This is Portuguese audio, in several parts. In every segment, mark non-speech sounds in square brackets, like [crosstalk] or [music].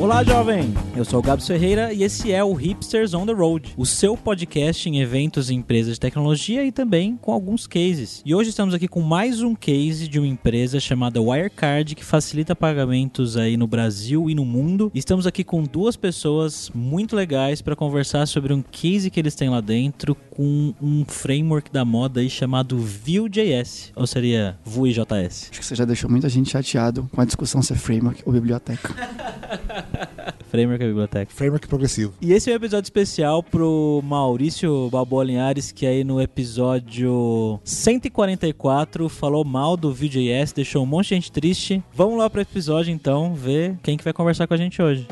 Olá, jovem! Eu sou o Gabs Ferreira e esse é o Hipsters on the Road, o seu podcast em eventos e empresas de tecnologia e também com alguns cases. E hoje estamos aqui com mais um case de uma empresa chamada Wirecard que facilita pagamentos aí no Brasil e no mundo. E estamos aqui com duas pessoas muito legais para conversar sobre um case que eles têm lá dentro com um framework da moda aí chamado Vue.js, ou seria Vue.js. Acho que você já deixou muita gente chateado com a discussão se é framework ou biblioteca. [laughs] [laughs] Framework é biblioteca. Framework progressivo. E esse é um episódio especial pro Maurício Balboa Linhares, que aí no episódio 144 falou mal do Vue.js, deixou um monte de gente triste. Vamos lá pro episódio então, ver quem que vai conversar com a gente hoje.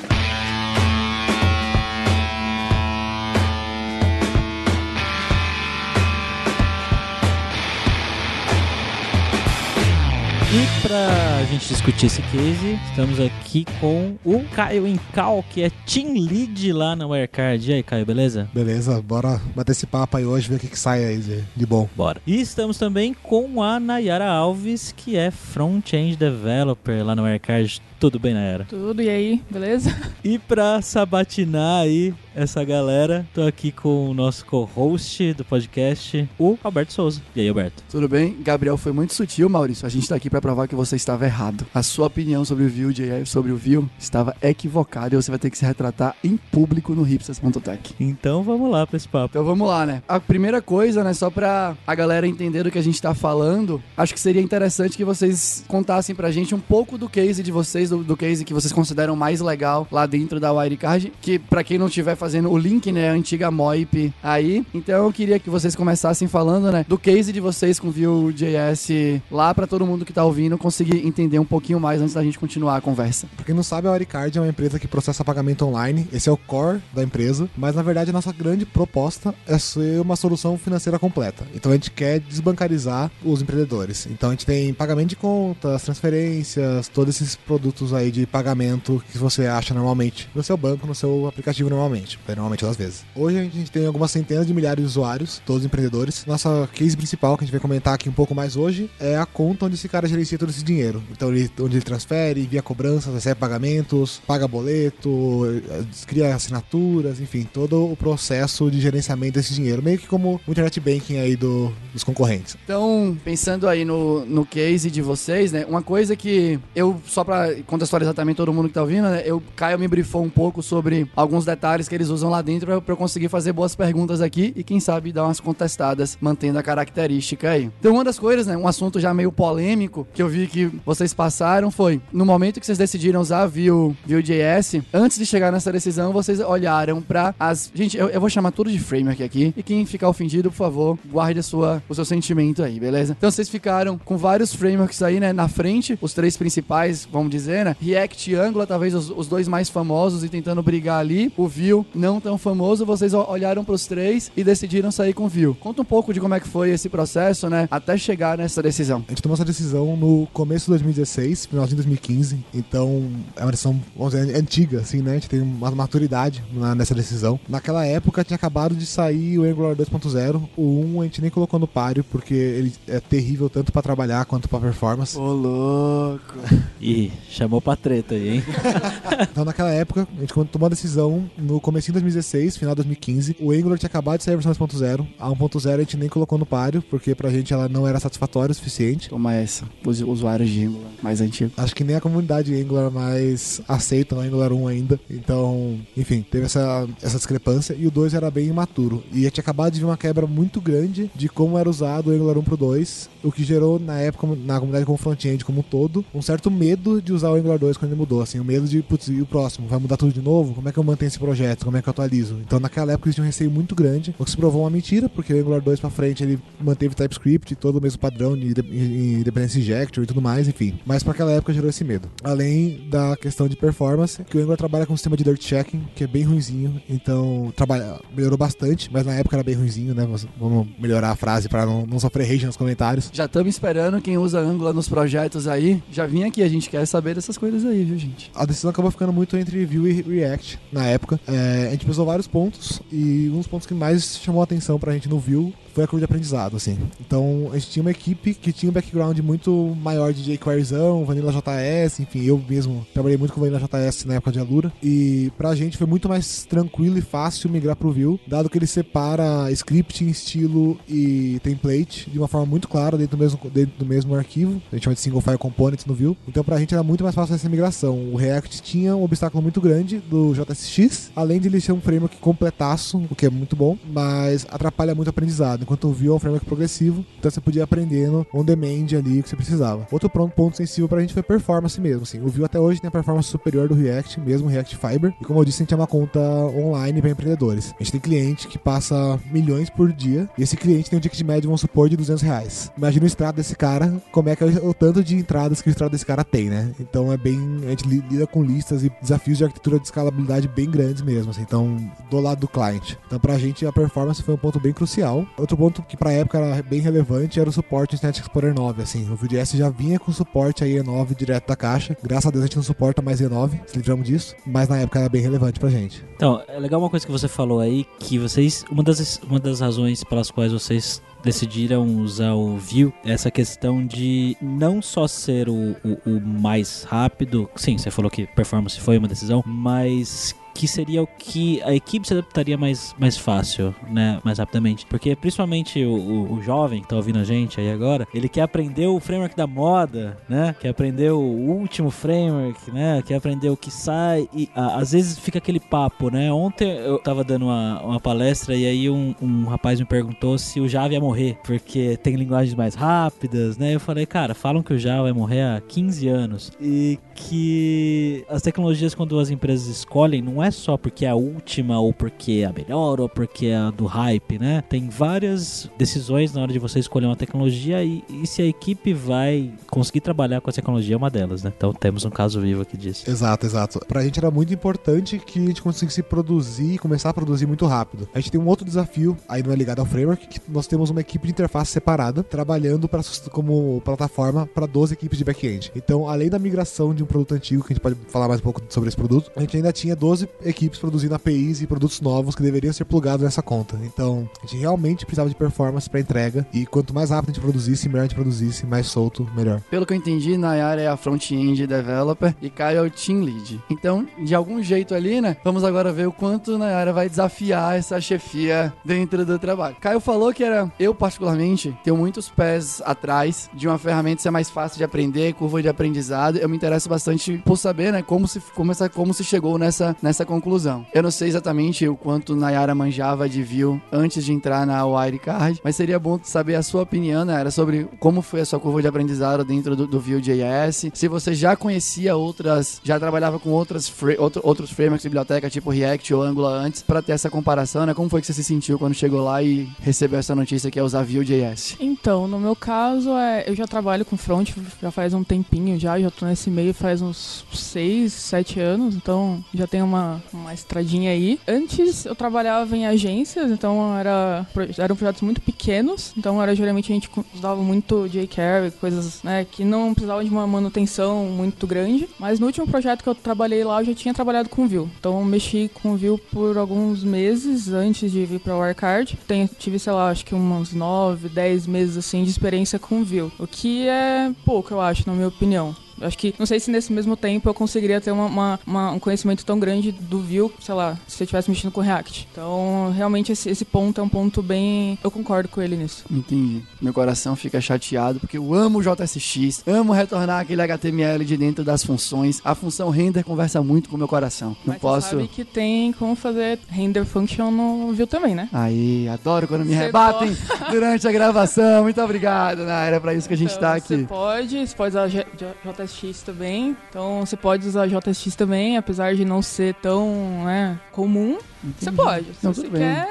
E pra gente discutir esse case, estamos aqui com o Caio Incal, que é Team Lead lá na Wirecard. E aí, Caio, beleza? Beleza, bora bater esse papo aí hoje, ver o que, que sai aí de, de bom. Bora. E estamos também com a Nayara Alves, que é Front-End Developer lá na Wirecard. Tudo bem, Nayara? Tudo, e aí, beleza? E pra sabatinar aí essa galera, tô aqui com o nosso co-host do podcast, o Alberto Souza. E aí, Alberto? Tudo bem? Gabriel foi muito sutil, Maurício. A gente tá aqui para provar que você estava errado. A sua opinião sobre o Vue.js, sobre o Vue, estava equivocada e você vai ter que se retratar em público no hipsters.tech. Então vamos lá pra esse papo. Então vamos lá, né? A primeira coisa, né, só pra a galera entender do que a gente tá falando, acho que seria interessante que vocês contassem pra gente um pouco do case de vocês, do, do case que vocês consideram mais legal lá dentro da Wirecard, que pra quem não estiver fazendo o link, né, a antiga Moip aí, então eu queria que vocês começassem falando, né, do case de vocês com Vue.js lá pra todo mundo que tá ouvindo conseguir entender um pouquinho mais antes da gente continuar a conversa. Pra quem não sabe, a Waricard é uma empresa que processa pagamento online. Esse é o core da empresa. Mas na verdade, a nossa grande proposta é ser uma solução financeira completa. Então a gente quer desbancarizar os empreendedores. Então a gente tem pagamento de contas, transferências, todos esses produtos aí de pagamento que você acha normalmente no seu banco, no seu aplicativo normalmente. Normalmente às vezes. Hoje a gente tem algumas centenas de milhares de usuários, todos empreendedores. Nossa case principal, que a gente vai comentar aqui um pouco mais hoje, é a conta onde esse cara gerencia todo esse dinheiro. Então, ele, onde ele transfere, envia cobranças, recebe pagamentos, paga boleto, eh, cria assinaturas, enfim, todo o processo de gerenciamento desse dinheiro. Meio que como o internet banking aí do, dos concorrentes. Então, pensando aí no, no case de vocês, né? Uma coisa que eu, só pra contextualizar também todo mundo que tá ouvindo, né? Eu, Caio me brifou um pouco sobre alguns detalhes que eles usam lá dentro pra, pra eu conseguir fazer boas perguntas aqui e quem sabe dar umas contestadas, mantendo a característica aí. Então, uma das coisas, né? Um assunto já meio polêmico que eu vi que vocês passaram foi no momento que vocês decidiram usar Vue, Vue.js, antes de chegar nessa decisão, vocês olharam para as. Gente, eu, eu, vou chamar tudo de framework aqui. E quem ficar ofendido, por favor, guarde a sua, o seu sentimento aí, beleza? Então vocês ficaram com vários frameworks aí, né, na frente, os três principais, vamos dizer, né? React e Angular, talvez os, os dois mais famosos e tentando brigar ali. O Vue não tão famoso, vocês olharam para os três e decidiram sair com Vue. Conta um pouco de como é que foi esse processo, né, até chegar nessa decisão. A gente tomou essa decisão no começo de 2016, final de 2015. Então, é uma decisão, vamos dizer, antiga, assim, né? A gente tem uma maturidade na, nessa decisão. Naquela época, tinha acabado de sair o Angular 2.0. O 1 a gente nem colocou no páreo, porque ele é terrível tanto para trabalhar quanto para performance. Ô, louco! [laughs] Ih, chamou pra treta aí, hein? [laughs] então, naquela época, a gente tomou a decisão no começo de 2016, final de 2015. O Angular tinha acabado de sair a versão 2.0. A 1.0 a gente nem colocou no páreo, porque pra gente ela não era satisfatória o suficiente. Toma essa, os usuários de Angular mais antigos. Acho que nem a comunidade Angular mais aceita o Angular 1 ainda. Então, enfim, teve essa, essa discrepância. E o 2 era bem imaturo. E tinha acabado de vir uma quebra muito grande de como era usado o Angular 1 pro 2, o que gerou, na época, na comunidade com front-end como um todo, um certo medo de usar o Angular 2 quando ele mudou. Assim, o medo de, putz, e o próximo? Vai mudar tudo de novo? Como é que eu mantenho esse projeto? Como é que eu atualizo? Então, naquela época, eles tinham um receio muito grande, o que se provou uma mentira, porque o Angular 2 pra frente ele manteve TypeScript, todo o mesmo padrão de Dependency Injector e tudo mais, enfim. Mas para aquela época gerou esse medo. Além da questão de performance, que o Angular trabalha com um sistema de dirt checking, que é bem ruinzinho, então trabalha, melhorou bastante, mas na época era bem ruinzinho, né? Vamos melhorar a frase para não, não sofrer rage nos comentários. Já estamos esperando quem usa Angular nos projetos aí. Já vim aqui, a gente quer saber essas coisas aí, viu, gente? A decisão acabou ficando muito entre Vue e React na época. É, a gente pesou vários pontos e um dos pontos que mais chamou a atenção pra gente no Vue foi a curva de aprendizado, assim. Então, a gente tinha uma equipe que tinha um background muito maior de jQueryzão, Vanilla JS, enfim, eu mesmo trabalhei muito com Vanilla JS na época de Alura, e pra gente foi muito mais tranquilo e fácil migrar pro Vue, dado que ele separa scripting, estilo e template de uma forma muito clara dentro do mesmo, dentro do mesmo arquivo, a gente chama de single file components no Vue, então pra gente era muito mais fácil essa migração. O React tinha um obstáculo muito grande do JSX, além de ele ser um framework completaço, o que é muito bom, mas atrapalha muito o aprendizado enquanto o Vue é um framework progressivo, então você podia aprendendo on demand ali o que você precisava. Outro ponto, sensível pra gente foi performance mesmo, assim. O Vue até hoje tem a performance superior do React, mesmo React Fiber, e como eu disse, a gente é uma conta online para empreendedores. A gente tem cliente que passa milhões por dia, e esse cliente tem um ticket médio, vamos supor, de 200 reais. Imagina o extrato desse cara, como é que é o tanto de entradas que o extrato desse cara tem, né? Então é bem, a gente lida com listas e desafios de arquitetura de escalabilidade bem grandes mesmo, assim. Então, do lado do cliente. Então, pra gente, a performance foi um ponto bem crucial. Outro ponto que pra época era bem relevante era o suporte ao Internet Explorer 9, assim. O Vue.js já vinha com suporte a E9 direto da caixa. Graças a Deus a gente não suporta mais E9, se livramos disso. Mas na época era bem relevante pra gente. Então, é legal uma coisa que você falou aí, que vocês... Uma das, uma das razões pelas quais vocês decidiram usar o Vue, essa questão de não só ser o, o, o mais rápido, sim, você falou que performance foi uma decisão, mas que seria o que a equipe se adaptaria mais, mais fácil, né? Mais rapidamente. Porque principalmente o, o, o, jovem que tá ouvindo a gente aí agora, ele quer aprender o framework da moda, né? Quer aprender o último framework, né? Quer aprender o que sai. E a, às vezes fica aquele papo, né? Ontem eu tava dando uma, uma palestra e aí um, um rapaz me perguntou se o Java ia morrer, porque tem linguagens mais rápidas, né? Eu falei, cara, falam que o Java vai morrer há 15 anos. E que as tecnologias, quando as empresas escolhem, não é só porque é a última, ou porque é a melhor, ou porque é a do hype, né? Tem várias decisões na hora de você escolher uma tecnologia e, e se a equipe vai conseguir trabalhar com a tecnologia é uma delas, né? Então temos um caso vivo aqui disso. Exato, exato. Pra gente era muito importante que a gente conseguisse produzir e começar a produzir muito rápido. A gente tem um outro desafio, aí não é ligado ao framework, que nós temos uma equipe de interface separada, trabalhando pra, como plataforma para 12 equipes de back-end. Então, além da migração de um produto antigo, que a gente pode falar mais um pouco sobre esse produto, a gente ainda tinha 12 equipes produzindo APIs e produtos novos que deveriam ser plugados nessa conta. Então, a gente realmente precisava de performance para entrega e quanto mais rápido a gente produzisse, melhor a gente produzisse, mais solto, melhor. Pelo que eu entendi, Nayara é a front-end developer e Caio é o team lead. Então, de algum jeito ali, né, vamos agora ver o quanto Nayara vai desafiar essa chefia dentro do trabalho. Caio falou que era, eu particularmente, tenho muitos pés atrás de uma ferramenta ser mais fácil de aprender, curva de aprendizado. Eu me interesso bastante por saber, né, como se, como essa, como se chegou nessa, nessa conclusão. Eu não sei exatamente o quanto Nayara manjava de Vue antes de entrar na Wirecard, mas seria bom saber a sua opinião, Nayara, sobre como foi a sua curva de aprendizado dentro do, do Vue.js, se você já conhecia outras, já trabalhava com outras outro, outros frameworks de biblioteca, tipo React ou Angular antes, para ter essa comparação, né? Como foi que você se sentiu quando chegou lá e recebeu essa notícia que é usar Vue.js? Então, no meu caso, é, eu já trabalho com front já faz um tempinho já, já tô nesse meio faz uns 6, 7 anos, então já tenho uma uma, estradinha aí. Antes eu trabalhava em agências, então era, eram projetos muito pequenos, então era geralmente a gente usava muito jQuery, coisas né, que não precisavam de uma manutenção muito grande. Mas no último projeto que eu trabalhei lá, eu já tinha trabalhado com Vue. Então mexi com Vue por alguns meses antes de vir para o Wirecard. Tive, sei lá, acho que uns 9, 10 meses assim de experiência com Vue. O que é pouco, eu acho, na minha opinião. Acho que, não sei se nesse mesmo tempo eu conseguiria ter uma, uma, uma, um conhecimento tão grande do Vue, sei lá, se eu estivesse mexendo com React. Então, realmente, esse, esse ponto é um ponto bem. Eu concordo com ele nisso. Entendi. Meu coração fica chateado porque eu amo o JSX, amo retornar aquele HTML de dentro das funções. A função render conversa muito com o meu coração. Não Mas posso. Você sabe que tem como fazer render function no Vue também, né? Aí, adoro quando me Cê rebatem [laughs] durante a gravação. Muito obrigado, Era pra isso que a gente então, tá aqui. Você pode, você pode usar JSX JSX também. Então você pode usar JSX também, apesar de não ser tão né, comum. Entendi. Você pode. Se não, você quer,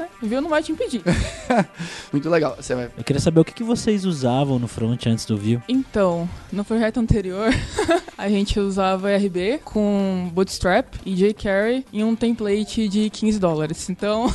né? Vue não vai te impedir. [laughs] Muito legal. Você vai... Eu queria saber o que, que vocês usavam no front antes do Vue. Então, no projeto anterior, [laughs] a gente usava RB com Bootstrap e jQuery e um template de 15 dólares. Então,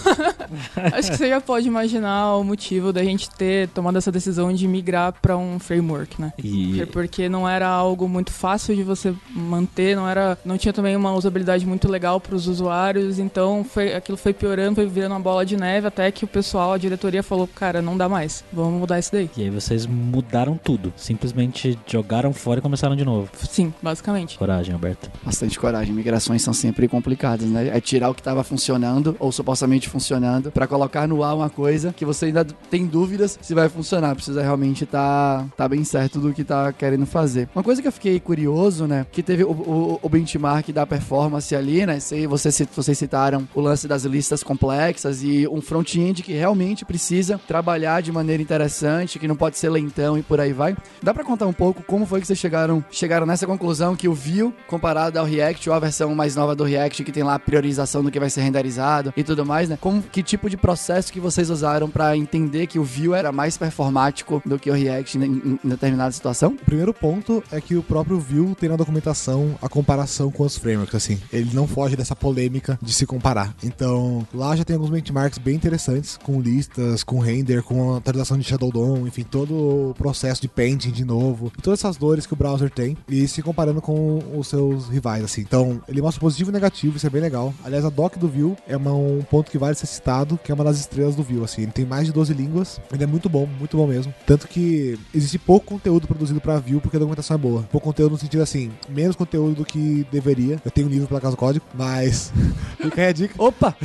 [laughs] acho que você já pode imaginar o motivo da gente ter tomado essa decisão de migrar para um framework, né? E Porque não era algo muito fácil de você manter, não era, não tinha também uma usabilidade muito legal para os usuários, então foi, aquilo foi piorando, foi virando uma bola de neve até que o pessoal, a diretoria falou, cara, não dá mais, vamos mudar isso daí. E aí vocês mudaram tudo. Simplesmente jogaram fora e começaram de novo. Sim, basicamente. Coragem, Alberto. Bastante coragem. Migrações são sempre complicadas, né? É tirar o que estava funcionando ou supostamente funcionando para colocar no ar uma coisa que você ainda tem dúvidas se vai funcionar. Precisa realmente estar tá, tá bem certo do que tá querendo fazer. Uma coisa que eu fiquei curioso, né? Que teve o, o, o benchmark da performance ali, né? Sei, vocês, vocês citaram o lance das listas complexas e um front-end que realmente precisa trabalhar de maneira interessante, que não pode ser lentão e por aí vai. Dá para contar um pouco como foi que vocês chegaram, chegaram nessa conclusão que o Vue comparado ao React ou a versão mais nova do React que tem lá a priorização do que vai ser renderizado e tudo mais, né? Como que tipo de processo que vocês usaram para entender que o Vue era mais performático do que o React em, em determinada situação? O primeiro ponto é que o próprio Vue tem na documentação a comparação com os frameworks, assim. Ele não foge dessa polêmica de se comparar. Então, lá já tem alguns benchmarks bem interessantes, com listas, com render, com atualização de Shadow DOM, enfim, todo o processo de painting de novo, todas essas dores que o browser tem, e se comparando com os seus rivais, assim. Então, ele mostra positivo e negativo, isso é bem legal. Aliás, a doc do Vue é uma- um ponto que vale ser citado, que é uma das estrelas do Vue, assim. Ele tem mais de 12 línguas, ele é muito bom, muito bom mesmo. Tanto que existe pouco conteúdo produzido pra Vue, porque a documentação é boa. Pouco conteúdo no sentido assim, menos conteúdo do que deveria. Eu tenho um livro pela Casa do Código, mas. [laughs] Fica aí a dica. [laughs] Opa!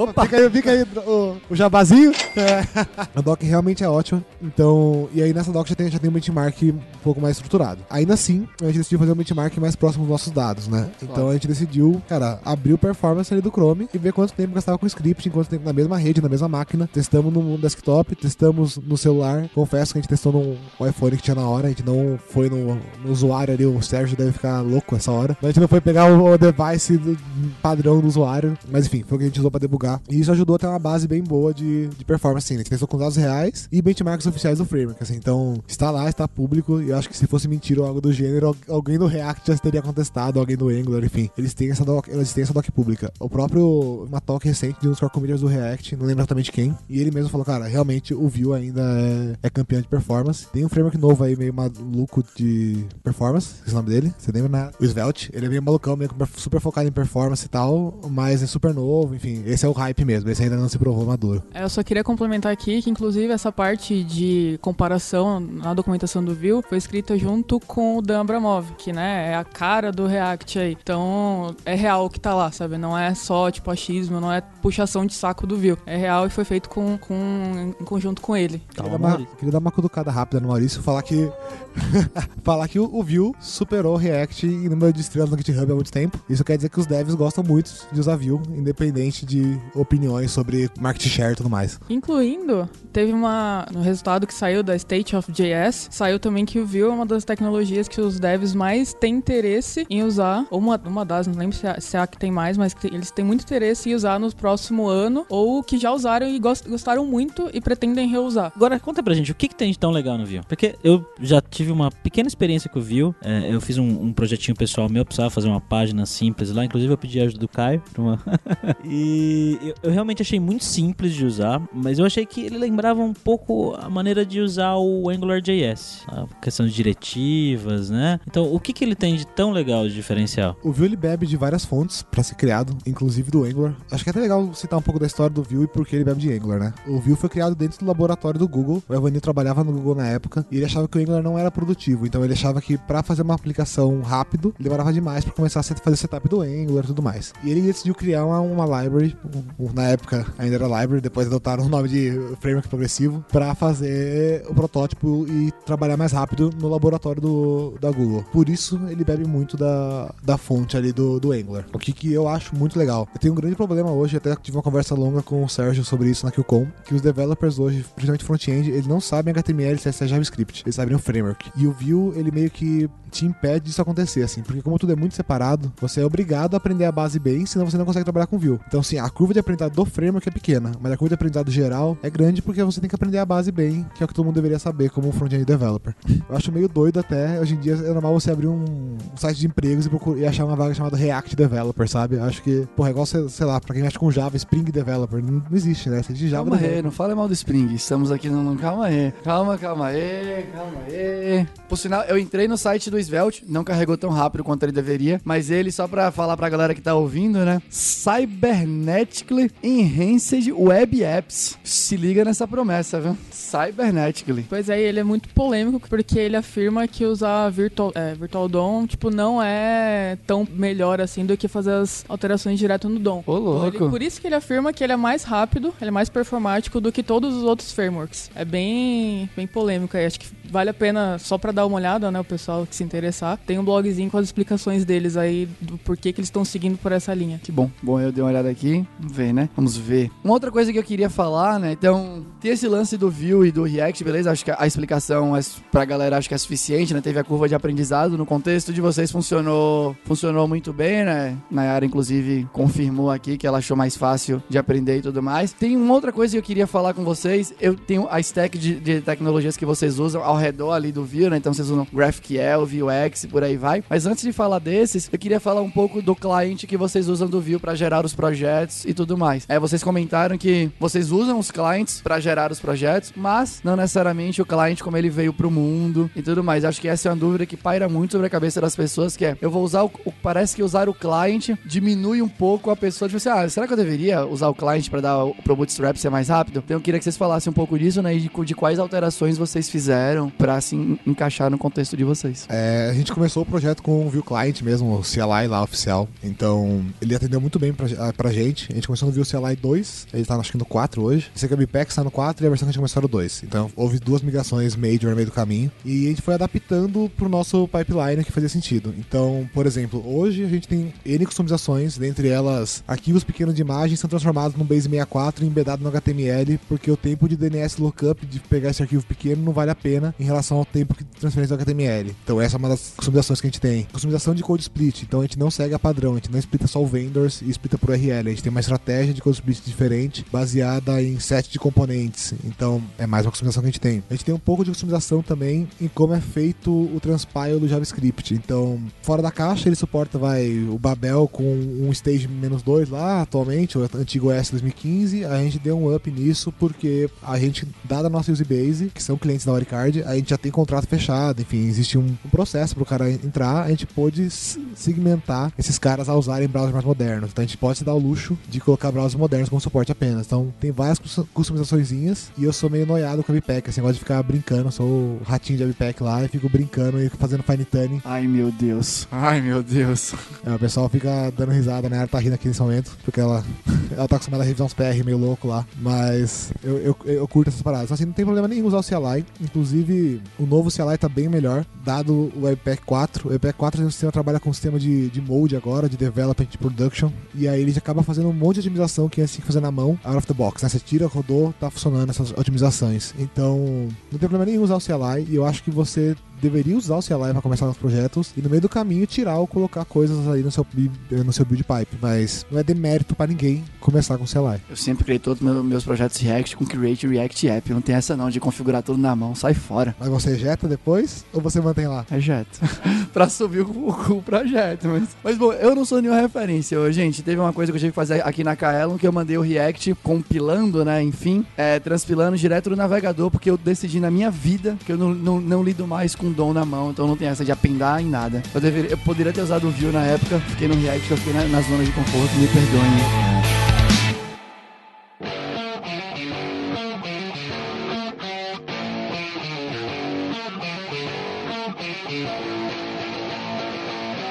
Opa, Fica aí, fica aí o, o jabazinho. É. [laughs] A doc realmente é ótima. Então, e aí nessa doc já tem, já tem um benchmark um pouco mais estruturado. Ainda assim, a gente decidiu fazer um benchmark mais próximo dos nossos dados, né? Então a gente decidiu, cara, abrir o performance ali do Chrome e ver quanto tempo gastava com o script, quanto tempo na mesma rede, na mesma máquina. Testamos no desktop, testamos no celular. Confesso que a gente testou no iPhone que tinha na hora, a gente não foi no, no usuário ali, o Sérgio deve ficar louco essa hora. A gente não foi pegar o, o device do- padrão do usuário. Mas enfim, foi o que a gente usou pra debugar. E isso ajudou a ter base bem boa de, de performance, assim. né? Gente testou com dados reais e benchmarks oficiais do framework, assim. Então, está lá, está público. E eu acho que se fosse mentira ou algo do gênero, al- alguém do React já teria contestado, alguém do Angular, enfim. Eles têm essa doc, eles têm essa doc pública. O próprio, uma talk recente de um dos core committers do React, não lembro exatamente quem. E ele mesmo falou, cara, realmente o Vue ainda é, é campeão de performance. Tem um framework novo aí, meio maluco de performance, esse é o nome dele. Você lembra, né? O Svelte. Ele é meio malucão, meio super focado em performance e tal, mas é super novo, enfim. Esse é o hype mesmo, esse ainda não se provou maduro. É, Eu só queria complementar aqui que, inclusive, essa parte de comparação na documentação do Vue foi escrita junto com o Dan Abramov, que, né, é a cara do React aí. Então, é real o que tá lá, sabe? Não é só, tipo, achismo, não é puxação de saco do Vue. É real e foi feito com, com, em conjunto com ele. Queria Calma, dar, uma, Maurício. queria dar uma cutucada rápida no Maurício, falar que [laughs] falar que o, o Vue superou o React em número de estrelas no GitHub há muito tempo. Isso quer dizer que os devs gostam muito de usar Vue, independente de opiniões sobre market share e tudo mais. Incluindo, teve uma. No resultado que saiu da State of JS, saiu também que o Vue é uma das tecnologias que os devs mais têm interesse em usar. Ou uma, uma das, não lembro se é, se é a que tem mais, mas que tem- eles têm muito interesse em usar no próximo ano. Ou que já usaram e gos- gostaram muito e pretendem reusar. Agora, conta pra gente, o que, que tem de tão legal no Vue? Porque eu já tive uma pequena experiência com o Vue. É, eu fiz um, um projetinho pessoal meu, precisava fazer uma página simples lá. Inclusive, eu pedi a ajuda do Caio. uma- [laughs] e eu, eu realmente achei muito simples de usar, mas eu achei que ele lembrava um pouco a maneira de usar o AngularJS. A questão de diretivas, né? Então, o que, que ele tem de tão legal de diferencial? O Vue ele bebe de várias fontes pra ser criado, inclusive do Angular. Acho que é até legal citar um pouco da história do Vue e por que ele bebe de Angular, né? O Vue foi criado dentro do laboratório do Google. O Evanil trabalhava no Google na época e ele achava que o Angular não era produtivo. Então ele achava que pra fazer uma aplicação rápido, demorava demais pra começar a fazer setup do Angular e tudo mais. E ele decidiu criar uma, uma library, um- um- na época ainda era library, depois adotaram o nome de framework progressivo, pra fazer o protótipo e trabalhar mais rápido no laboratório do, da Google. Por isso ele bebe muito da, da fonte ali do, do Angular. O que, que eu acho muito legal. Eu tenho um grande problema hoje, até tive uma conversa longa com o Sérgio sobre isso na QCon, que os developers hoje, principalmente front-end, eles não sabem HTML, CSS e JavaScript. Eles sabem o framework. E o Vue, ele meio que te impede disso acontecer, assim, porque como tudo é muito separado, você é obrigado a aprender a base bem, senão você não consegue trabalhar com Vue. Então, assim, a curva de aprendizado do framework que é pequena, mas a curva de aprendizado geral é grande porque você tem que aprender a base bem, que é o que todo mundo deveria saber como front-end developer. Eu acho meio doido até, hoje em dia é normal você abrir um, site de empregos e, procurar, e achar uma vaga chamada React Developer, sabe? Eu acho que, porra, é igual, sei, sei lá, pra quem mexe com Java, Spring Developer, não, não existe, né? Você diz Java Calma aí, Developer. não fala mal do Spring. Estamos aqui no. Calma aí. Calma, calma aí, calma aí. Por sinal, eu entrei no site do Svelte, não carregou tão rápido quanto ele deveria, mas ele, só pra falar pra galera que tá ouvindo, né? Cybernetically Enhanced Web Apps. Se liga nessa promessa, viu? Cybernetically. Pois é, ele é muito polêmico porque ele afirma que usar Virtual, é, Virtual DOM, tipo, não é tão melhor assim do que fazer as alterações direto no DOM. Ô, louco. Ele- por isso que ele afirma que ele é mais rápido, ele é mais performático do que todos os outros frameworks. É bem, bem polêmico aí. Acho que vale a pena só pra dar uma olhada, né, o pessoal que se interessar. Tem um blogzinho com as explicações deles aí do porquê que eles estão seguindo por essa linha. Que bom. Bom, eu dei uma olhada aqui. Vamos ver, né? Vamos ver. Uma outra coisa que eu queria falar, né? Então, tem esse lance do Vue e do React, beleza? Acho que a explicação é, pra galera acho que é suficiente, né? Teve a curva de aprendizado. No contexto de vocês funcionou, funcionou muito bem, né? Nayara, inclusive, confirmou aqui que ela achou mais fácil de aprender e tudo mais. Tem uma outra coisa que eu queria falar com vocês. Eu tenho a stack de, de tecnologias que vocês usam ao redor ali do Vue, né? Então vocês usam GraphQL, Vuex e por aí vai. Mas antes de falar desses, eu queria falar um pouco do cliente que vocês usam do Vue para gerar os projetos e tudo mais. É, vocês comentaram que vocês usam os clients para gerar os projetos, mas não necessariamente o cliente como ele veio pro mundo e tudo mais. Acho que essa é uma dúvida que paira muito sobre a cabeça das pessoas, que é, eu vou usar o, parece que usar o client diminui um pouco a pessoa de você, ah, será que eu deveria usar o client para dar pro Bootstrap ser mais rápido? Então eu queria que vocês falassem um pouco disso, né, e de, de quais alterações vocês fizeram para se en- encaixar no contexto de vocês. É, a gente começou o projeto com o Vue Client mesmo, o CLI lá oficial. Então, ele atendeu muito bem pra, pra gente. A gente começou no Vue CLI 2, ele tá acho que no 4 hoje. Esse é o Bipex tá no 4 e a versão que a gente começou era o 2. Então, houve duas migrações major no meio do caminho. E a gente foi adaptando pro nosso pipeline que fazia sentido. Então, por exemplo, hoje a gente tem N customizações, dentre elas arquivos pequenos de imagens são transformados no Base 64 e embedado no HTML, porque o tempo de DNS lookup de pegar esse arquivo pequeno não vale a pena em relação ao tempo de transferência do HTML. Então essa é uma das customizações que a gente tem. Customização de code split, então a gente não segue a padrão, a gente não splita só o vendors e splita por URL, a gente tem uma estratégia de code split diferente, baseada em set de componentes. Então é mais uma customização que a gente tem. A gente tem um pouco de customização também em como é feito o transpile do JavaScript. Então, fora da caixa ele suporta vai o Babel com um stage menos 2 lá atualmente, o antigo OS 2015. A gente deu um up nisso porque a gente, dada a nossa user base, que são clientes da Wirecard, a gente já tem contrato fechado, enfim, existe um, um processo para o cara entrar, a gente pôde segmentar esses caras a usarem browsers mais modernos. Então a gente pode se dar o luxo de colocar browsers modernos com suporte apenas. Então tem várias cus- customizaçõezinhas e eu sou meio noiado com a Webpack, assim, eu gosto de ficar brincando, sou o ratinho de Webpack lá e fico brincando e fazendo fine tuning. Ai, meu Deus. Ai, meu Deus. É, o pessoal fica dando risada, né? Ela tá rindo aqui nesse momento, porque ela, [laughs] ela tá acostumada a revisar uns PR meio louco lá. Mas eu, eu, eu curto essas paradas. Então, assim, não tem problema nenhum usar o CLI. Inclusive, o novo CLI tá bem melhor, dado o Webpack 4. O Webpack 4 é um sistema trabalha com um sistema de, de mode agora, de development, de production. E aí ele acaba fazendo um monte de otimização que antes tinha que fazer na mão, out of the box. Né? Você tira, rodou, tá funcionando essas otimizações. Então, não tem problema nenhum usar o CLI. E eu acho que você deveria usar o CLI para começar nos projetos e no meio do caminho tirar ou colocar coisas aí no seu, bi- no seu build pipe. Mas não é demérito para ninguém começar com CLI. Eu sempre criei todos os meus- meus projetos React com Create React App. Não tem essa não de configurar tudo na mão. Sai fora. Mas você ejeta depois ou você mantém lá? Projeto. [laughs] pra subir o, o- o projeto. Mas, mas, bom, eu não sou nenhuma referência. Ô, Gente, teve uma coisa que eu tive que fazer aqui na Kaelon que eu mandei o React compilando, né? Enfim, é, transpilando direto do navegador, porque eu decidi na minha vida que eu não, não, não lido mais com DOM na mão, então não tem essa de apendar em nada. Eu, deveria, eu poderia ter usado o Vue na época, fiquei no React, eu fiquei na, na zona de conforto, me perdoem.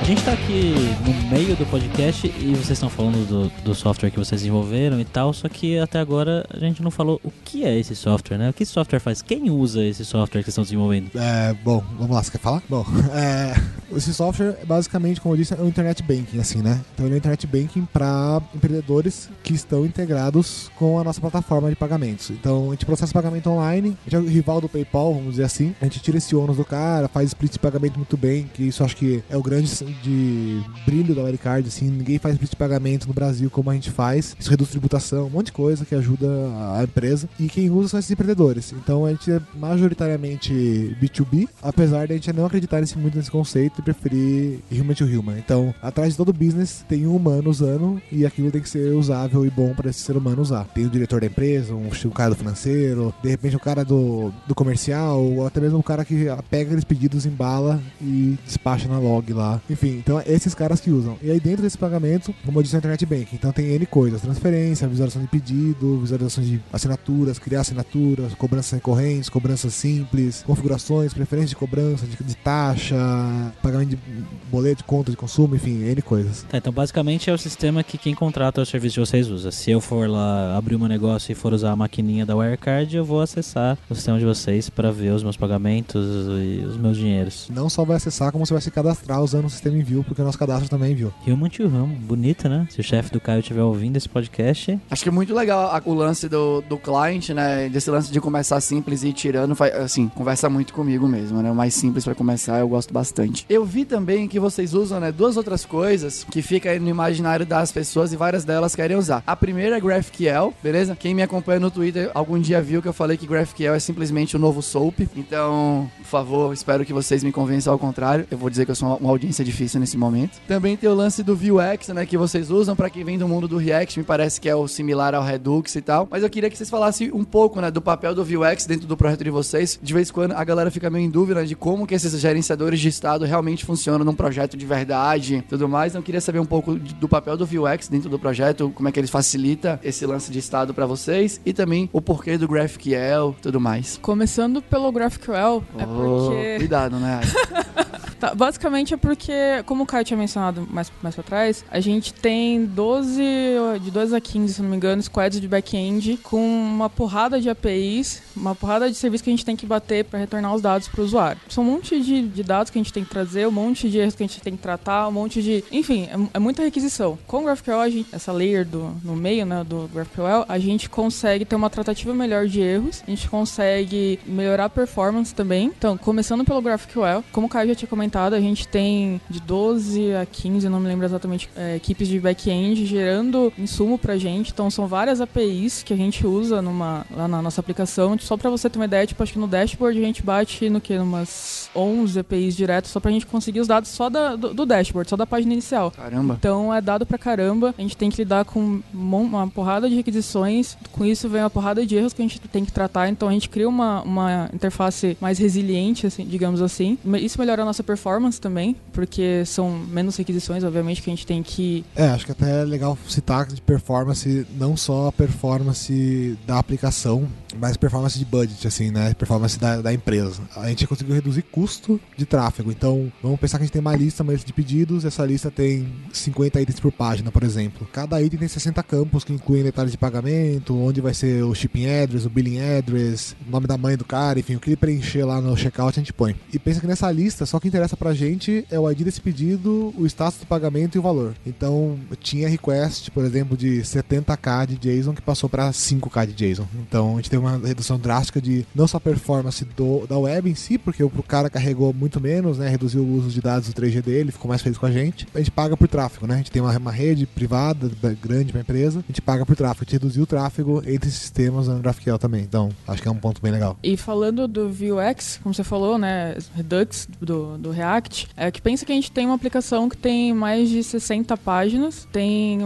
Gente tá aqui no meio do podcast e vocês estão falando do, do software que vocês desenvolveram e tal, só que até agora a gente não falou o que é esse software, né? O que esse software faz? Quem usa esse software que vocês estão desenvolvendo? É, bom, vamos lá, você quer falar? Bom, [laughs] é, esse software, basicamente, como eu disse, é um internet banking, assim, né? Então ele é um internet banking para empreendedores que estão integrados com a nossa plataforma de pagamentos. Então a gente processa pagamento online, a gente é o rival do PayPal, vamos dizer assim. A gente tira esse ônus do cara, faz split de pagamento muito bem, que isso acho que é o grande de brilho da Wirecard, assim, ninguém faz split de pagamento no Brasil como a gente faz. Isso reduz tributação, um monte de coisa que ajuda a empresa. E quem usa são esses empreendedores. Então a gente é majoritariamente B2B, apesar de a gente não acreditar nesse, muito nesse conceito e preferir human to human. Então, atrás de todo business tem um humano usando e aquilo tem que ser usável e bom para esse ser humano usar. Tem o diretor da empresa, um, um cara do financeiro, de repente o um cara do, do comercial, ou até mesmo o um cara que pega aqueles pedidos, embala e despacha na log lá. Enfim, então é esses caras que usam. E aí dentro desse pagamento, como eu disse, é internet banking. Então tem N coisas: transferência, visualização de pedido, visualização de assinaturas, criar assinaturas, cobranças recorrentes, cobranças simples, configurações, preferência de cobrança, de, de taxa, pagamento de boleto, de conta de consumo, enfim, N coisas. Tá, então basicamente é o sistema que quem contrata o serviço de vocês usa. Se eu for lá abrir um negócio e for usar a maquininha da Wirecard, eu vou acessar o sistema de vocês para ver os meus pagamentos e os meus dinheiros. Não só vai acessar, como você vai se cadastrar usando o sistema envio, porque o nosso cadastro também envio. Human to Human, bonita, né? Se o chefe do Caio estiver ouvindo esse podcast. Acho que é muito legal a, o lance do, do client, né? Desse lance de começar simples e ir tirando, assim, conversa muito comigo mesmo, né? O mais simples para começar eu gosto bastante. Eu vi também que vocês usam, né? Duas outras coisas que fica aí no imaginário das pessoas e várias delas querem usar. A primeira é GraphQL, beleza? Quem me acompanha no Twitter algum dia viu que eu falei que GraphQL é simplesmente o novo SOAP. Então, por favor, espero que vocês me convençam ao contrário. Eu vou dizer que eu sou uma audiência difícil nesse momento. Também tem o lance do Vuex, né? Que vocês usam para quem vem do mundo do React. Me parece que é o similar ao Redux e tal. Mas eu queria que vocês falassem um pouco, né? Do papel do Vuex dentro do projeto de vocês. De vez em quando a galera fica meio em dúvida de como que esses gerenciadores de estado realmente funcionam num projeto de verdade tudo mais. Então, eu queria saber um pouco do papel do Vuex dentro do projeto, como é que ele facilita esse lance de estado para vocês e também o porquê do GraphQL tudo mais. Começando pelo GraphQL, é porque... Cuidado, né? [laughs] Tá, basicamente é porque, como o Caio tinha mencionado mais, mais pra trás, a gente tem 12, de 12 a 15, se não me engano, squads de back-end com uma porrada de APIs, uma porrada de serviços que a gente tem que bater para retornar os dados para o usuário. São um monte de, de, dados que a gente tem que trazer, um monte de erros que a gente tem que tratar, um monte de. Enfim, é, é muita requisição. Com o GraphQL, a gente, essa layer do, no meio né, do GraphQL, a gente consegue ter uma tratativa melhor de erros, a gente consegue melhorar a performance também. Então, começando pelo GraphQL, como o Caio já tinha comentado, a gente tem de 12 a 15, não me lembro exatamente, é, equipes de back-end gerando insumo pra gente. Então são várias APIs que a gente usa numa, lá na nossa aplicação. Só pra você ter uma ideia, tipo, acho que no dashboard a gente bate no que? Umas 11 APIs direto, só pra gente conseguir os dados só da, do, do, dashboard, só da página inicial. Caramba. Então é dado pra caramba. A gente tem que lidar com uma porrada de requisições. Com isso vem uma porrada de erros que a gente tem que tratar. Então a gente cria uma, uma interface mais resiliente, assim, digamos assim. Isso melhora a nossa performance performance também, porque são menos requisições, obviamente, que a gente tem que. É, acho que até é legal citar de performance, não só a performance da aplicação, mas performance de budget, assim, né? Performance da, da empresa. A gente conseguiu reduzir custo de tráfego. Então, vamos pensar que a gente tem uma lista, uma lista de pedidos, essa lista tem 50 itens por página, por exemplo. Cada item tem 60 campos que incluem detalhes de pagamento, onde vai ser o shipping address, o billing address, o nome da mãe do cara, enfim, o que ele preencher lá no checkout a gente põe. E pensa que nessa lista, só que interessa pra gente é o ID desse pedido, o status do pagamento e o valor. Então, tinha request, por exemplo, de 70k de JSON que passou para 5k de JSON. Então, a gente teve uma redução drástica de não só performance do, da web em si, porque o cara carregou muito menos, né? Reduziu o uso de dados do 3G dele, ficou mais feliz com a gente. A gente paga por tráfego, né? A gente tem uma, uma rede privada, grande pra empresa, a gente paga por tráfego. A gente reduziu o tráfego entre sistemas no GraphQL também. Então, acho que é um ponto bem legal. E falando do Vuex, como você falou, né? Redux do, do React é que pensa que a gente tem uma aplicação que tem mais de 60 páginas, tem,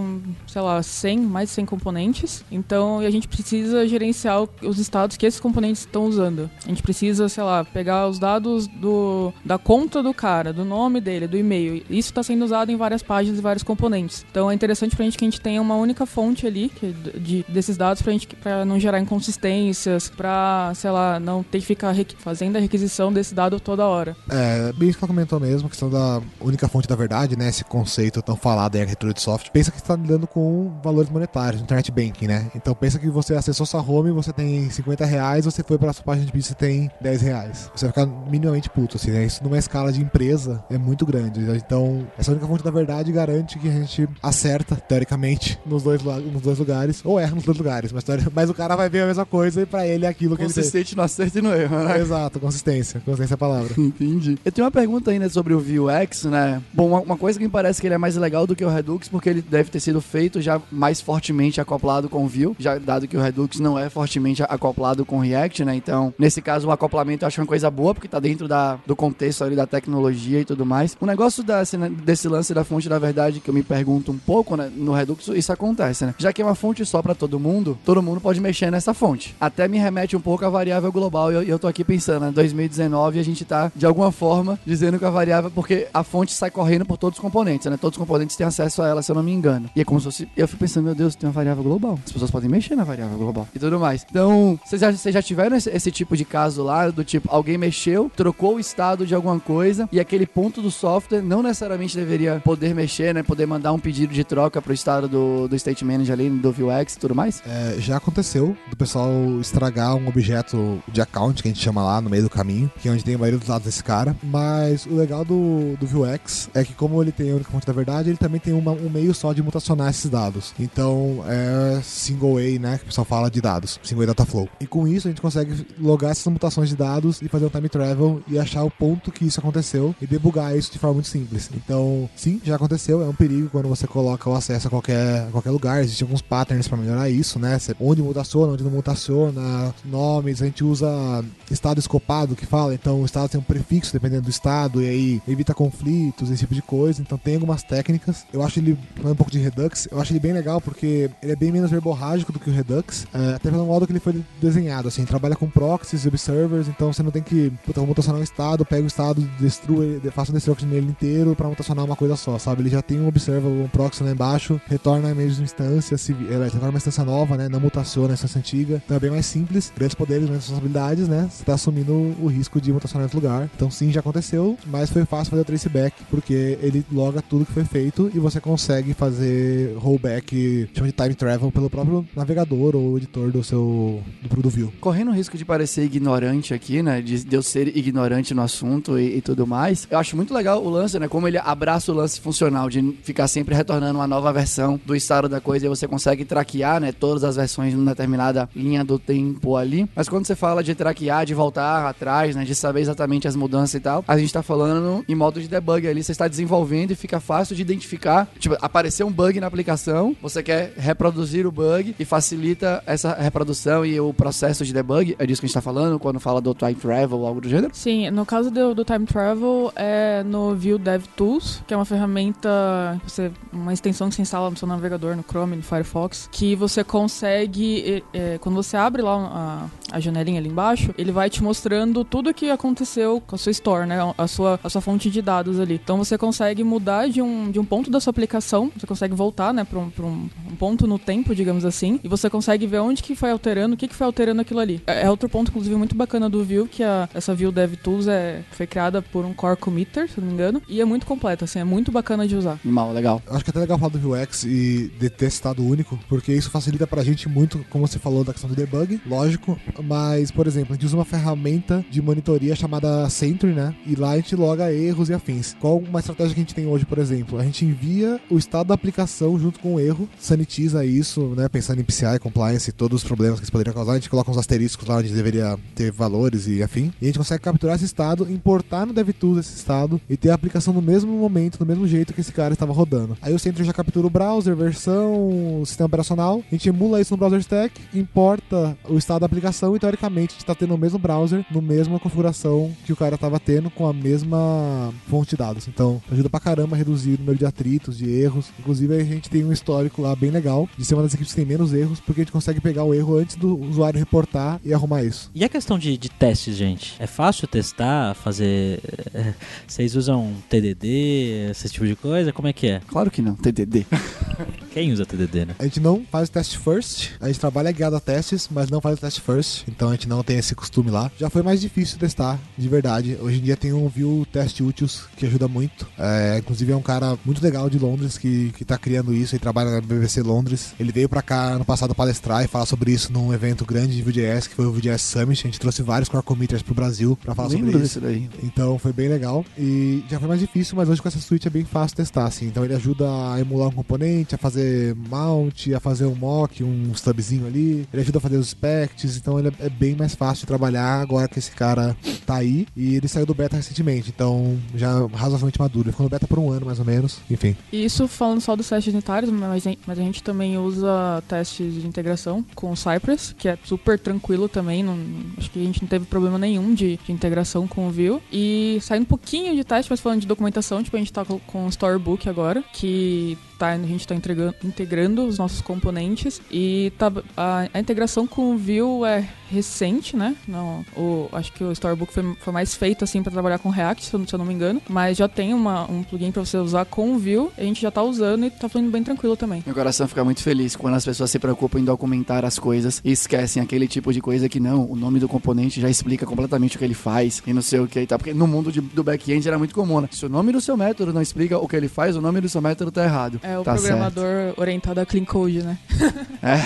sei lá, 100, mais de 100 componentes. Então, a gente precisa gerenciar os estados que esses componentes estão usando. A gente precisa, sei lá, pegar os dados do, da conta do cara, do nome dele, do e-mail. Isso está sendo usado em várias páginas e vários componentes. Então, é interessante pra gente que a gente tenha uma única fonte ali que, de, desses dados pra gente pra não gerar inconsistências, pra, sei lá, não ter que ficar fazendo a requisição desse dado toda hora. É, bem comentou mesmo, a questão da única fonte da verdade, né? Esse conceito tão falado em arquitetura de software. Pensa que está lidando com valores monetários, internet banking, né? Então pensa que você acessou sua home, você tem 50 reais, você foi para sua página de pizza, você tem 10 reais. Você vai ficar minimamente puto, assim, né? Isso numa escala de empresa é muito grande. Então, essa única fonte da verdade garante que a gente acerta, teoricamente, nos dois, nos dois lugares, ou erra nos dois lugares, mas, [laughs] mas o cara vai ver a mesma coisa e para ele é aquilo que ele Consistente no acerto e no erro, né? Exato, consistência. Consistência é a palavra. [laughs] Entendi. Eu tenho uma pergunta pergunta ainda sobre o Vuex, né? Bom, uma, uma coisa que me parece que ele é mais legal do que o Redux, porque ele deve ter sido feito já mais fortemente acoplado com o Vue, já dado que o Redux não é fortemente acoplado com o React, né? Então, nesse caso, o acoplamento eu acho uma coisa boa, porque tá dentro da, do contexto ali da tecnologia e tudo mais. O negócio desse, né, desse lance da fonte da verdade que eu me pergunto um pouco, né? No Redux, isso acontece, né? Já que é uma fonte só para todo mundo, todo mundo pode mexer nessa fonte. Até me remete um pouco à variável global. E eu, eu tô aqui pensando, né? 2019 a gente tá, de alguma forma, dizendo que a variável, porque a fonte sai correndo por todos os componentes, né? Todos os componentes têm acesso a ela, se eu não me engano. E é como se fosse. Eu fico pensando, meu Deus, tem uma variável global. As pessoas podem mexer na variável global e tudo mais. Então, vocês já, vocês já tiveram esse, esse tipo de caso lá, do tipo, alguém mexeu, trocou o estado de alguma coisa e aquele ponto do software não necessariamente deveria poder mexer, né? Poder mandar um pedido de troca pro estado do, do State Manager ali, do Vuex e tudo mais? É, já aconteceu do pessoal estragar um objeto de account que a gente chama lá no meio do caminho, que é onde tem a maioria dos dados desse cara. Mas o legal do, do Vuex é que, como ele tem a única fonte da verdade, ele também tem uma, um meio só de mutacionar esses dados. Então é single A, né? Que o pessoal fala de dados, single A data flow. E com isso a gente consegue logar essas mutações de dados e fazer um time travel e achar o ponto que isso aconteceu e debugar isso de forma muito simples. Então, sim, já aconteceu. É um perigo quando você coloca o acesso a qualquer, a qualquer lugar. Existem alguns patterns para melhorar isso, né? Onde mutaciona, onde não mutaciona, nomes. A gente usa estado escopado que fala. Então, o estado tem um prefixo dependendo do estado e aí evita conflitos, esse tipo de coisa. Então, tem algumas técnicas. Eu acho ele um pouco de Redux. Eu acho ele bem legal porque ele é bem menos verborrágico do que o Redux. É, até pelo modo que ele foi desenhado. Assim, trabalha com proxies observers. Então, você não tem que puta, mutacionar um estado, pega o estado, destrua, faça um destruct nele inteiro para mutacionar uma coisa só, sabe? Ele já tem um observer, um proxy lá embaixo, retorna a mesma instância, se, é, retorna uma instância nova, né? Não mutaciona a instância antiga. Então é bem mais simples, grandes poderes, grandes responsabilidades, né? Você tá assumindo o risco de mutacionar em outro lugar. Então sim, já aconteceu, mas foi fácil fazer o traceback, porque ele loga tudo que foi feito e você consegue fazer rollback, chama de time travel, pelo próprio navegador ou editor do seu do, do view. Correndo o risco de parecer ignorante aqui, né? De, de eu ser ignorante no assunto e, e, tudo mais. Eu acho muito legal o lance, né? Como ele abraça o lance funcional, de ficar sempre retornando uma nova versão do estado da coisa e você consegue traquear, né? Todas as versões numa determinada linha do tempo ali. Mas quando você fala de traquear, de voltar atrás, né? De saber exatamente as mudanças e tal, a gente tá falando em modo de debug ali. Você está desenvolvendo e fica fácil de identificar. Tipo, apareceu um bug na aplicação, você quer reproduzir o bug e facilita essa reprodução e o processo de debug. É disso que a gente tá falando quando fala do time travel algo do gênero? Sim, no caso do, do Time Travel, é no Vue DevTools, que é uma ferramenta, você, uma extensão que você instala no seu navegador, no Chrome, no Firefox, que você consegue, é, quando você abre lá a, a janelinha ali embaixo, ele vai te mostrando tudo o que aconteceu com a sua store, né? A sua, a sua fonte de dados ali. Então você consegue mudar de um, de um ponto da sua aplicação, você consegue voltar, né, para um, um, um, ponto no tempo, digamos assim, e você consegue ver onde que foi alterando, o que que foi alterando aquilo ali. É, é outro ponto, inclusive, muito bacana do Vue, que a, essa Vue DevTools é, foi criada por um core committer, se não me engano, e é muito completa, assim, é muito bacana de usar. Mal, legal. Acho que é até legal falar do Vuex e de ter estado único, porque isso facilita pra gente muito, como você falou, da questão do debug, lógico, mas, por exemplo, a gente usa uma ferramenta de monitoria chamada Sentry, né? E lá a gente loga erros e afins. Qual uma estratégia que a gente tem hoje, por exemplo? A gente envia o estado da aplicação junto com o erro, sanitiza isso, né? Pensando em PCI, compliance e todos os problemas que isso poderia causar, a gente coloca uns asteriscos lá onde deveria ter valores e afim. E a gente consegue capturar esse estado, importar no DevTools esse estado e ter a aplicação no mesmo momento, do mesmo jeito que esse cara estava rodando. Aí o Sentry já captura o browser, versão, sistema operacional, a gente emula isso no browser stack, importa o estado da aplicação e teoricamente a gente está tendo o mesmo browser, no mesma configuração que o cara estava tendo com a mesma fonte de dados. Então ajuda pra caramba a reduzir o número de atritos, de erros. Inclusive a gente tem um histórico lá bem legal de ser uma das equipes que tem menos erros, porque a gente consegue pegar o erro antes do usuário reportar e arrumar isso. E a questão de, de testes, gente? É fácil testar, fazer. é, [laughs] Vocês usam TDD, esse tipo de coisa? Como é que é? Claro que não, TDD. [laughs] Quem usa TDD, né? A gente não faz o teste first, a gente trabalha guiado a testes, mas não faz o teste first, então a gente não tem esse costume lá. Já foi mais difícil testar, de verdade. Hoje em dia tem um View Test Úteis que ajuda muito. É, inclusive é um cara muito legal de Londres que, que tá criando isso e trabalha na BBC Londres. Ele veio pra cá no passado palestrar e falar sobre isso num evento grande de Vue.js, que foi o Vue.js Summit. A gente trouxe vários core committers pro Brasil pra falar Lembro sobre isso. daí. Então foi bem legal. E já foi mais difícil, mas hoje com essa suite é bem fácil testar, assim. Então ele ajuda a emular um componente, a fazer mount, a fazer um mock, um stubzinho ali. Ele ajuda a fazer os specs, então ele é bem mais fácil de trabalhar agora que esse cara tá aí. E ele saiu do beta recentemente, então já razoavelmente maduro. Ele ficou no beta por um ano, mais ou menos. Enfim. Isso falando só dos testes unitários, mas, a gente também usa testes de integração com o Cypress, que é super tranquilo também. Não, acho que a gente não teve problema nenhum de, de integração com o Vue. E saindo um pouquinho de teste, mas falando de documentação, tipo, a gente tá com o Storybook agora, que tá, a gente está integrando os nossos componentes e tá, a, a, integração com o Vue é recente, né? Não, o, acho que o Storybook foi, foi mais feito assim para trabalhar com React, se eu, não me engano, mas já tem uma, um plugin para você usar com o Vue, a gente já está usando e está fluindo bem tranquilo também. Meu coração fica muito feliz quando as pessoas se preocupam em documentar as coisas e esquecem aquele tipo de coisa que não, o nome do componente já explica completamente o que ele faz e não sei o que e tal, porque no mundo de, do back-end era muito comum, né? Se o nome do seu método não explica o que ele faz, o nome do seu método tá errado. É, o tá programador certo. orientado a clean code, né? É.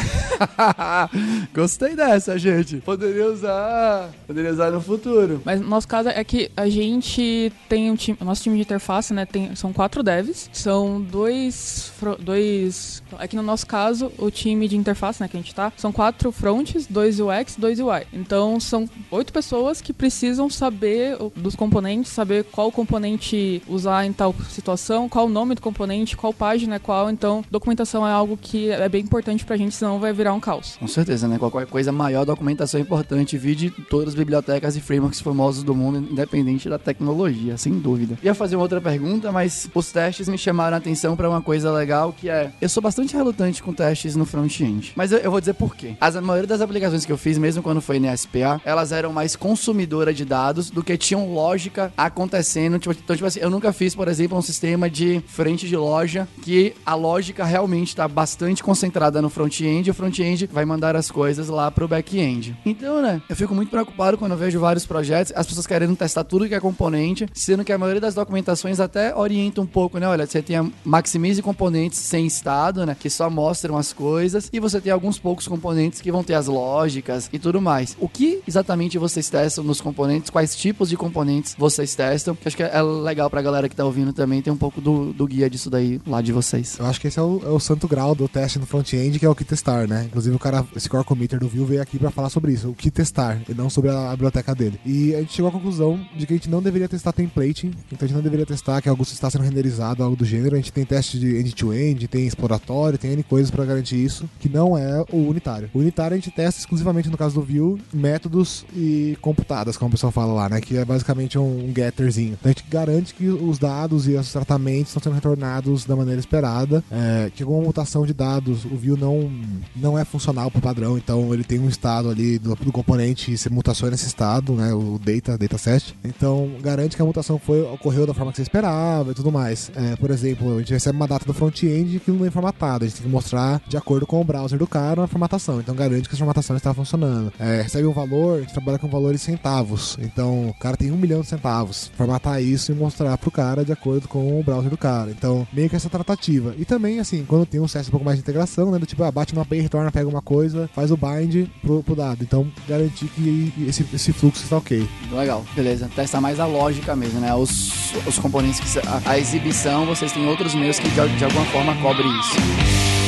[laughs] Gostei dessa, gente. Poderia usar, poderia usar no futuro. Mas no nosso caso é que a gente tem um time, nosso time de interface, né, tem, são quatro devs, são dois, dois, é que no nosso caso o time de interface, né, que a gente tá, são quatro fronts, dois UX, dois UI. Então são oito pessoas que precisam saber dos componentes, saber qual componente usar em tal situação, qual o nome do componente, qual página é qual. Então documentação é algo que é bem importante pra gente, senão vai virar um caos. Com certeza, né? Qualquer coisa maior, documentação é importante. Vide todas as bibliotecas e frameworks famosos do mundo, independente da tecnologia, sem dúvida. Ia fazer uma outra pergunta, mas os testes me chamaram a atenção para uma coisa legal que é: eu sou bastante relutante com testes no front-end. Mas eu, eu, vou dizer por quê. As, a maioria das aplicações que eu fiz, mesmo quando foi na SPA, elas eram mais consumidora de dados do que tinham lógica acontecendo. Tipo, então, tipo assim, eu nunca fiz, por exemplo, um sistema de frente de loja que a lógica realmente está bastante concentrada no front-end e o front-end vai mandar as coisas lá pro back-end. Então, né, eu fico muito preocupado quando eu vejo vários projetos, as pessoas querendo testar tudo que é componente, sendo que a maioria das documentações até orienta um pouco, né? Olha, você tem a maximize componentes sem estado, né, que só mostram as coisas, e você tem alguns poucos componentes que vão ter as lógicas e tudo mais. O que exatamente vocês testam nos componentes? Quais tipos de componentes vocês testam? Acho que é legal pra galera que tá ouvindo também ter um pouco do, do guia disso daí lá de vocês. Eu acho que esse é o, é o santo grau do teste no front-end, que é o que testar, né? Inclusive o cara, esse core committer do Vue veio aqui para falar sobre isso, o que testar, e não sobre a, a, biblioteca dele. E a gente chegou à conclusão de que a gente não deveria testar templating, então a gente não deveria testar que algo está sendo renderizado, algo do gênero. A gente tem teste de end-to-end, -end, tem exploratório, tem N coisas para garantir isso, que não é o unitário. O unitário a gente testa exclusivamente, no caso do Vue, métodos e computadas, como o pessoal fala lá, né? Que é basicamente um getterzinho. Então a gente garante que os dados e os tratamentos estão sendo retornados da maneira esperada, é, que alguma mutação de dados, o Vue não, não é funcional pro padrão, então ele tem um estado ali do, do componente e mutações nesse estado, né? O data, dataset. Então garante que a mutação foi, ocorreu da forma que você esperava e tudo mais. É, por exemplo, a gente recebe uma data do front-end que não é formatada. A gente tem que mostrar de acordo com o browser do cara a formatação. Então garante que a formatação está funcionando. É, recebe um valor, a gente trabalha com valores centavos. Então o cara tem um milhão de centavos. Formatar isso e mostrar pro cara de acordo com o browser do cara. Então, meio que essa tratativa. E também, assim, quando tem um teste um pouco mais de integração, né? Do tipo, ah, bate uma API, retorna, pega uma coisa, faz o bind pro, pro dado. Então, garantir que esse, esse fluxo está ok. Legal, beleza. Testar mais a lógica mesmo, né? Os, os componentes que a, a exibição, vocês têm outros meios que de, de alguma forma cobre isso.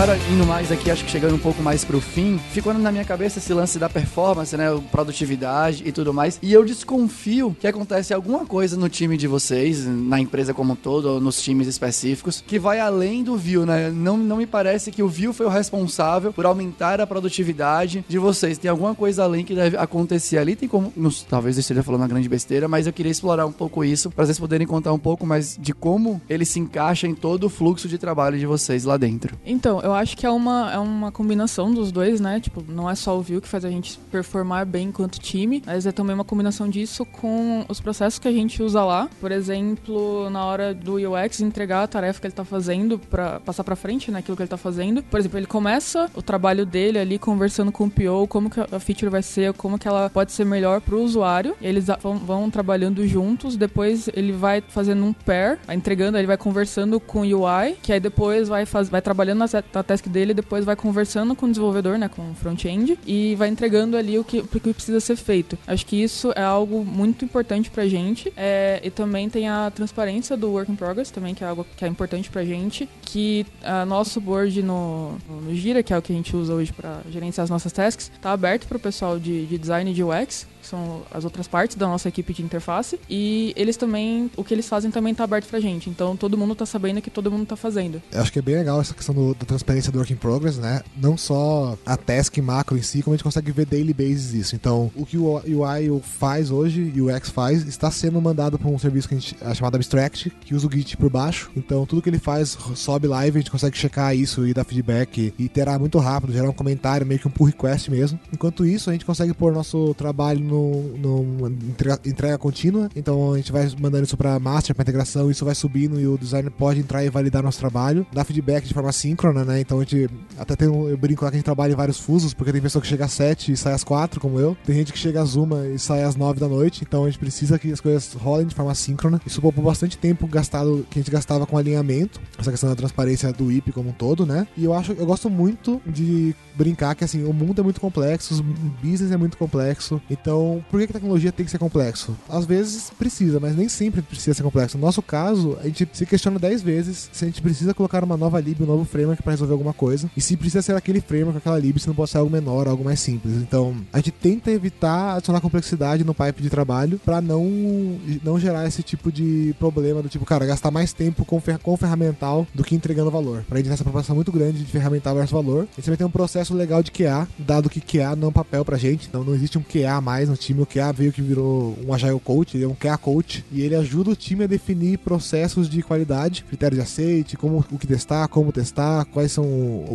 Agora, indo mais aqui, acho que chegando um pouco mais pro fim, ficou na minha cabeça esse lance da performance, né? Produtividade e tudo mais. E eu desconfio que acontece alguma coisa no time de vocês, na empresa como um todo, ou nos times específicos, que vai além do view, né? Não, não me parece que o view foi o responsável por aumentar a produtividade de vocês. Tem alguma coisa além que deve acontecer ali. Tem como. Não, talvez eu esteja falando uma grande besteira, mas eu queria explorar um pouco isso, para vocês poderem contar um pouco mais de como ele se encaixa em todo o fluxo de trabalho de vocês lá dentro. Então, eu acho que é uma, é uma combinação dos dois, né? Tipo, não é só o view que faz a gente performar bem enquanto time, mas é também uma combinação disso com os processos que a gente usa lá. Por exemplo, na hora do UX entregar a tarefa que ele tá fazendo para passar para frente, né, aquilo que ele tá fazendo. Por exemplo, ele começa o trabalho dele ali conversando com o PO, como que a feature vai ser, como que ela pode ser melhor pro usuário. eles vão, vão trabalhando juntos, depois ele vai fazendo um pair, entregando, ele vai conversando com o UI, que aí depois vai faz, vai trabalhando nas etapas a task dele, depois vai conversando com o desenvolvedor, né, com o front-end, e vai entregando ali o que, o que precisa ser feito. Acho que isso é algo muito importante pra gente. É, e também tem a transparência do work in progress, também, que é algo que é importante pra gente, que a nosso board no, no Gira, que é o que a gente usa hoje para gerenciar as nossas tasks, tá aberto pro pessoal de, de design de UX, são as outras partes da nossa equipe de interface. E eles também, o que eles fazem também tá aberto pra gente. Então todo mundo tá sabendo que todo mundo tá fazendo. Eu acho que é bem legal essa questão do, da transparência do work in progress, né? Não só a task macro em si, como a gente consegue ver daily basis isso. Então, o que o UI faz hoje e o UX faz está sendo mandado para um serviço que a gente chamado Abstract, que usa o Git por baixo. Então, tudo que ele faz sobe live, a gente consegue checar isso e dar feedback e iterar muito rápido, gerar um comentário, meio que um pull request mesmo. Enquanto isso, a gente consegue pôr nosso trabalho no entrega, entrega, contínua. Então a gente vai mandando isso para master, para integração, isso vai subindo e o designer pode entrar e validar nosso trabalho, dar feedback de forma síncrona, né? Então a gente até tem um, eu brinco lá que a gente trabalha em vários fusos, porque tem pessoa que chega às 7 e sai às 4, como eu. Tem gente que chega às 1 e sai às 9 da noite. Então a gente precisa que as coisas rolem de forma síncrona. Isso poupou bastante tempo gastado que a gente gastava com alinhamento, essa questão da transparência do IP como um todo, né? E eu acho, eu gosto muito de brincar que assim, o mundo é muito complexo, o business é muito complexo. Então, por que, que tecnologia tem que ser complexo? Às vezes precisa, mas nem sempre precisa ser complexo. No nosso caso, a gente se questiona 10 vezes se a gente precisa colocar uma nova lib, um novo framework para resolver alguma coisa. E se precisa ser aquele framework, aquela lib, se não pode ser algo menor, algo mais simples. Então, a gente tenta evitar adicionar complexidade no pipe de trabalho para não, não gerar esse tipo de problema do tipo, cara, gastar mais tempo com, fer com ferramental do que entregando valor. Pra gente ter essa proporção muito grande de ferramental versus valor. A gente vai ter um processo legal de QA, dado que QA não é um papel pra gente, então não existe um QA mais no time. O QA veio que virou um Agile Coach, ele é um QA Coach, e ele ajuda o time a definir processos de qualidade, critérios de aceite, como o que testar, como testar, quais são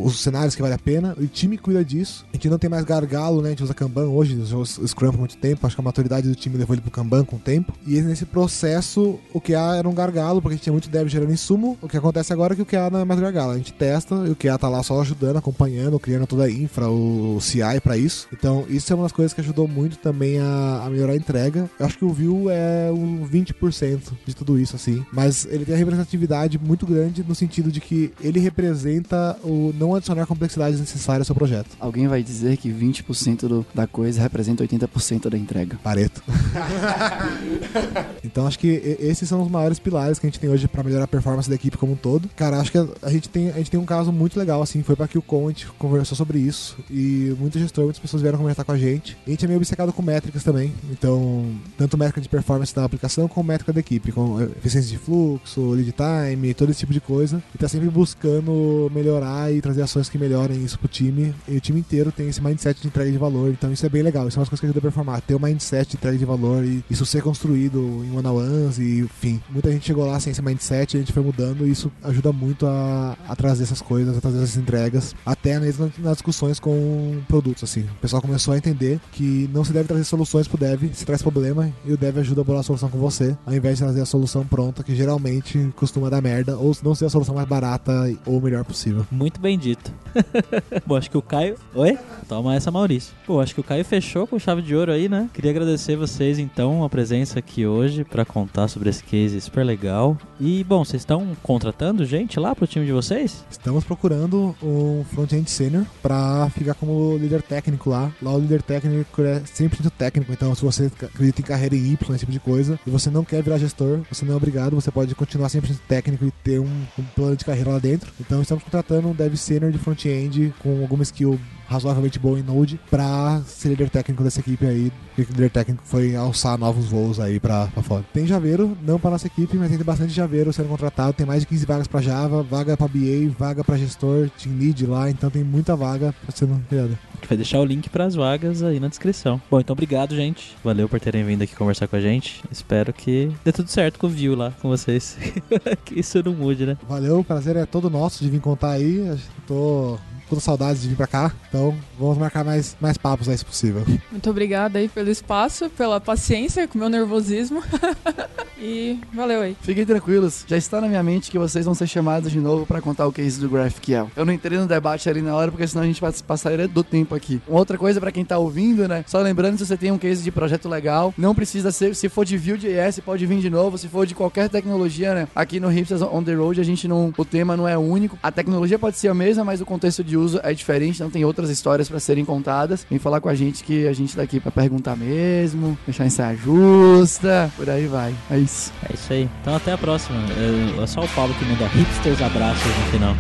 os cenários que vale a pena. O time cuida disso. A gente não tem mais gargalo, né? A gente usa Kanban hoje, usa Scrum por muito tempo. Acho que a maturidade do time levou ele pro Kanban com o tempo. E nesse processo, o QA era um gargalo, porque a gente tinha muito dev gerando insumo. O que acontece agora é que o QA não é mais gargalo. A gente testa e o QA tá lá só ajudando, acompanhando, criando toda a infra, o CI para isso. Então, isso é uma das coisas que ajudou muito também a, a melhorar a entrega. Eu acho que o Vue é um 20% de tudo isso, assim. Mas ele tem a representatividade muito grande no sentido de que ele representa o não adicionar complexidades necessárias ao seu projeto. Alguém vai dizer que 20% do, da coisa representa 80% da entrega. Pareto. [laughs] então acho que esses são os maiores pilares que a gente tem hoje para melhorar a performance da equipe como um todo. Cara, acho que a gente tem, a gente tem um caso muito legal, assim, foi para que o gente conversou sobre isso e muito gestor, muitas pessoas vieram conversar com a gente. A gente é meio obcecado com métricas também. Então, tanto métrica de performance da aplicação como métrica da equipe, com eficiência de fluxo, lead time, todo esse tipo de coisa. E tá sempre buscando melhorar e trazer ações que melhorem isso pro time. E o time inteiro tem esse mindset de entrega de valor. Então isso é bem legal. Isso é uma coisa que ajuda a performar. Ter um mindset de entrega de valor e isso ser construído em one-on-ones e, enfim. Muita gente chegou lá sem esse mindset, a gente foi mudando e isso ajuda muito a, a trazer essas coisas, a trazer essas entregas, até mesmo nas discussões com produtos, assim. O pessoal começou a entender que não se deve trazer soluções pro dev, se traz problema e o dev ajuda a bolar a solução com você, ao invés de trazer a solução pronta, que geralmente costuma dar merda, ou não ser a solução mais barata ou melhor possível. Muito bem dito. [laughs] Bom, acho que o Caio. Oi? Toma essa, Maurício. Pô, acho que o Caio fechou com chave de ouro aí, né? Queria agradecer vocês, então, a presença aqui hoje para contar sobre esse case super legal. E, bom, vocês estão contratando gente lá pro time de vocês? Estamos procurando um front-end senior para ficar como líder técnico lá. Lá o líder técnico é sempre técnico, então se você acredita em carreira em Y, esse tipo de coisa, e você não quer virar gestor, você não é obrigado, você pode continuar sempre técnico e ter um, um plano de carreira lá dentro. Então estamos contratando um dev senior de front-end com alguma skill razoavelmente boa em Node pra ser líder técnico dessa equipe aí. O líder técnico foi alçar novos voos aí pra fora. Tem Javeiro, não pra nossa equipe, mas tem bastante Javeiro sendo contratado. Tem mais de 15 vagas pra Java, vaga pra BA, vaga pra gestor, team lead lá, então tem muita vaga sendo criada. Gente vai deixar o link pras vagas aí na descrição. Bom, então obrigado, gente. Valeu por terem vindo aqui conversar com a gente. Espero que dê tudo certo com o View lá com vocês. [laughs] que isso não mude, né? Valeu, o prazer é todo nosso de vir contar aí. Tô com saudades de vir pra cá. Então, vamos marcar mais, mais papos aí, se possível. Muito obrigada aí pelo espaço, pela paciência com o meu nervosismo. [laughs] E valeu aí. Fiquem tranquilos, já está na minha mente que vocês vão ser chamados de novo para contar o case do GraphQL. Eu não entrei no debate ali na hora, porque senão a gente passaria do tempo aqui. Uma outra coisa para quem tá ouvindo, né? Só lembrando, se você tem um case de projeto legal, não precisa ser, se for de Vue.js, pode vir de novo, se for de qualquer tecnologia, né? Aqui no Hipsters on the Road, a gente não, o tema não é único. A tecnologia pode ser a mesma, mas o contexto de uso é diferente, então tem outras histórias para serem contadas. Vem falar com a gente que a gente tá aqui para perguntar mesmo, deixar em saia justa, por aí vai. É isso. É isso aí. Então até a próxima. É, é só o Paulo que manda hipsters abraços no final.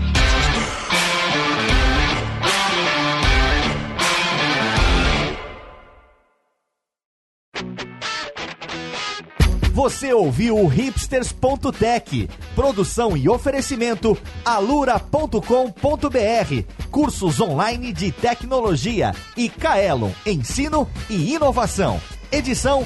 Você ouviu o hipsters.tech, produção e oferecimento alura.com.br, cursos online de tecnologia e Kaelon, ensino e inovação. Edição